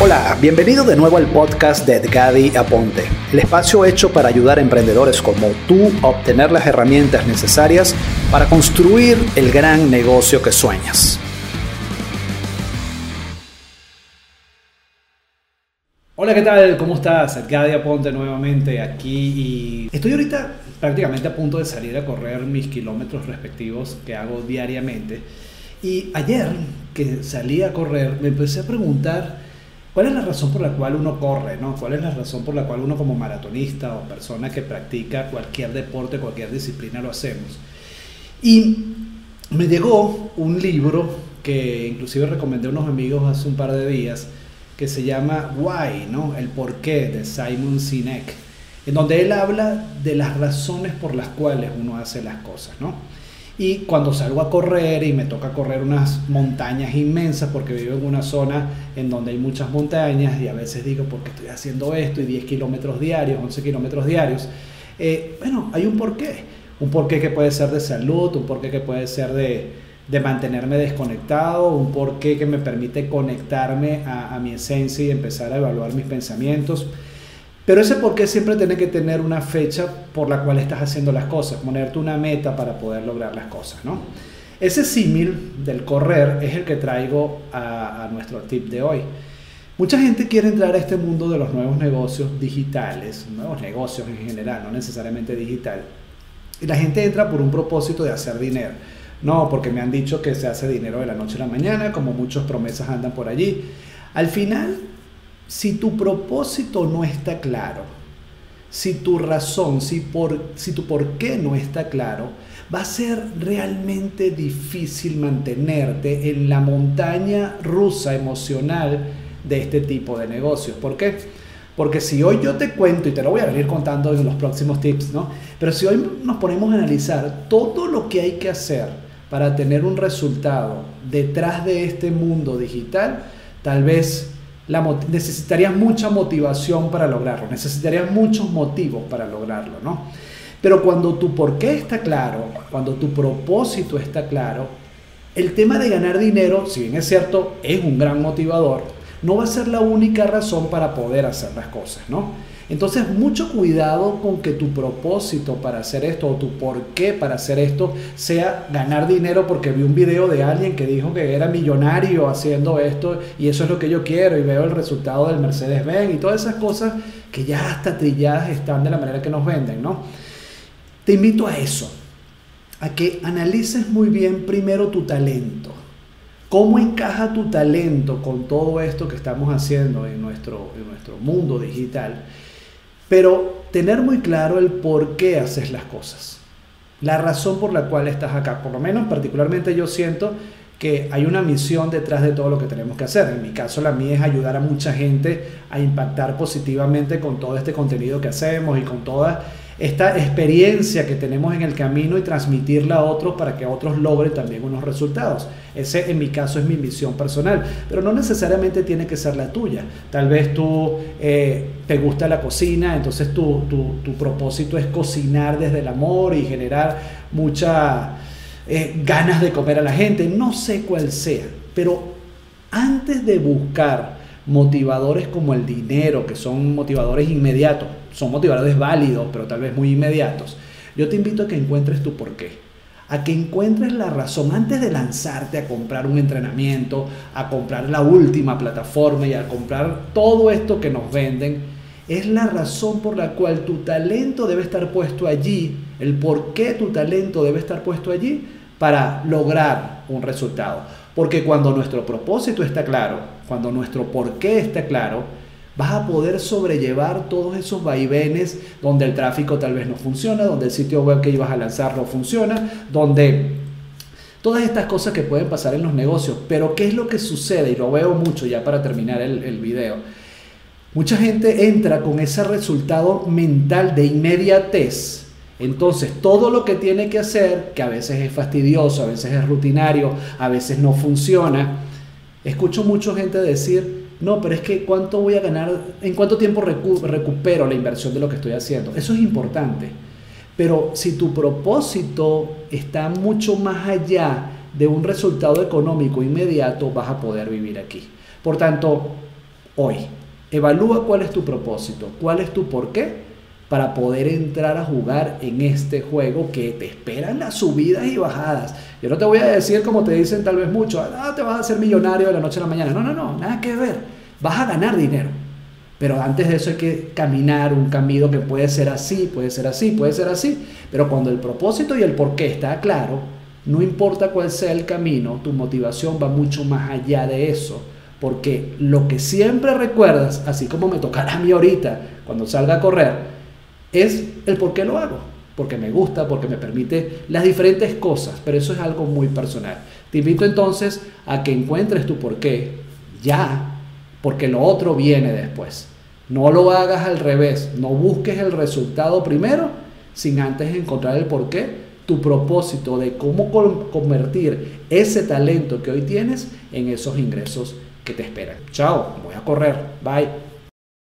Hola, bienvenido de nuevo al podcast de Edgadi Aponte, el espacio hecho para ayudar emprendedores como tú a obtener las herramientas necesarias para construir el gran negocio que sueñas. Hola, ¿qué tal? ¿Cómo estás? Edgadi Aponte nuevamente aquí y estoy ahorita prácticamente a punto de salir a correr mis kilómetros respectivos que hago diariamente. Y ayer que salí a correr me empecé a preguntar ¿Cuál es la razón por la cual uno corre? ¿no? ¿Cuál es la razón por la cual uno como maratonista o persona que practica cualquier deporte, cualquier disciplina lo hacemos? Y me llegó un libro que inclusive recomendé a unos amigos hace un par de días que se llama Why, ¿no? El porqué de Simon Sinek, en donde él habla de las razones por las cuales uno hace las cosas, ¿no? Y cuando salgo a correr y me toca correr unas montañas inmensas, porque vivo en una zona en donde hay muchas montañas y a veces digo, ¿por qué estoy haciendo esto? Y 10 kilómetros diarios, 11 kilómetros diarios. Eh, bueno, hay un porqué. Un porqué que puede ser de salud, un porqué que puede ser de, de mantenerme desconectado, un porqué que me permite conectarme a, a mi esencia y empezar a evaluar mis pensamientos. Pero ese por qué siempre tiene que tener una fecha por la cual estás haciendo las cosas, ponerte una meta para poder lograr las cosas, ¿no? Ese símil del correr es el que traigo a, nuestro tip de hoy. Mucha gente quiere entrar a este mundo de los nuevos negocios digitales, nuevos negocios en general, no necesariamente digital. Y la gente entra por un propósito de hacer dinero. No, porque me han dicho que se hace dinero de la noche a la mañana, como muchas promesas andan por allí. Al final, si tu propósito no está claro, si tu razón, si, por, si tu por qué no está claro, va a ser realmente difícil mantenerte en la montaña rusa emocional de este tipo de negocios. ¿Por qué? Porque si hoy yo te cuento, y te lo voy a venir contando en los próximos tips, ¿no? Pero si hoy nos ponemos a analizar todo lo que hay que hacer para tener un resultado detrás de este mundo digital, tal vez necesitarías mucha motivación para lograrlo, necesitarías muchos motivos para lograrlo, ¿no? Pero cuando tu por qué está claro, cuando tu propósito está claro, el tema de ganar dinero, si bien es cierto, es un gran motivador, no va a ser la única razón para poder hacer las cosas, ¿no? Entonces, mucho cuidado con que tu propósito para hacer esto o tu por qué para hacer esto sea ganar dinero porque vi un video de alguien que dijo que era millonario haciendo esto y eso es lo que yo quiero y veo el resultado del Mercedes-Benz y todas esas cosas que ya hasta trilladas están de la manera que nos venden, ¿no? Te invito a eso, a que analices muy bien primero tu talento. ¿Cómo encaja tu talento con todo esto que estamos haciendo en nuestro, en nuestro mundo digital? Pero tener muy claro el por qué haces las cosas. La razón por la cual estás acá. Por lo menos particularmente yo siento que hay una misión detrás de todo lo que tenemos que hacer. En mi caso, la mía es ayudar a mucha gente a impactar positivamente con todo este contenido que hacemos y con toda esta experiencia que tenemos en el camino y transmitirla a otros para que otros logren también unos resultados. Ese en mi caso es mi misión personal, pero no necesariamente tiene que ser la tuya. Tal vez tú eh, te gusta la cocina, entonces tu, tu, propósito es cocinar desde el amor y generar muchas eh, ganas de comer a la gente, no sé cuál sea, pero antes de buscar motivadores como el dinero, que son motivadores inmediatos, son motivadores válidos, pero tal vez muy inmediatos. Yo te invito a que encuentres tu porqué, a que encuentres la razón antes de lanzarte a comprar un entrenamiento, a comprar la última plataforma y a comprar todo esto que nos venden. Es la razón por la cual tu talento debe estar puesto allí, el por qué tu talento debe estar puesto allí para lograr un resultado. Porque cuando nuestro propósito está claro, cuando nuestro por qué está claro, vas a poder sobrellevar todos esos vaivenes donde el tráfico tal vez no funciona, donde el sitio web que ibas a lanzar no funciona, donde todas estas cosas que pueden pasar en los negocios. Pero ¿qué es lo que sucede? Y lo veo mucho ya para terminar el, el video. Mucha gente entra con ese resultado mental de inmediatez. Entonces, todo lo que tiene que hacer, que a veces es fastidioso, a veces es rutinario, a veces no funciona, escucho mucha gente decir, no, pero es que cuánto voy a ganar, en cuánto tiempo recupero la inversión de lo que estoy haciendo. Eso es importante. Pero si tu propósito está mucho más allá de un resultado económico inmediato, vas a poder vivir aquí. Por tanto, hoy. Evalúa cuál es tu propósito, cuál es tu por qué para poder entrar a jugar en este juego que te esperan las subidas y bajadas. Yo no te voy a decir como te dicen tal vez mucho, ah, te vas a hacer millonario de la noche a la mañana. No, no, no, nada que ver. Vas a ganar dinero. Pero antes de eso hay que caminar un camino que puede ser así, puede ser así, puede ser así. Pero cuando el propósito y el por qué está claro, no importa cuál sea el camino, tu motivación va mucho más allá de eso. Porque lo que siempre recuerdas, así como me tocará a mí ahorita cuando salga a correr, es el por qué lo hago. Porque me gusta, porque me permite las diferentes cosas, pero eso es algo muy personal. Te invito entonces a que encuentres tu por qué ya, porque lo otro viene después. No lo hagas al revés, no busques el resultado primero sin antes encontrar el por qué, tu propósito de cómo convertir ese talento que hoy tienes en esos ingresos que te esperan. Chao, voy a correr, bye.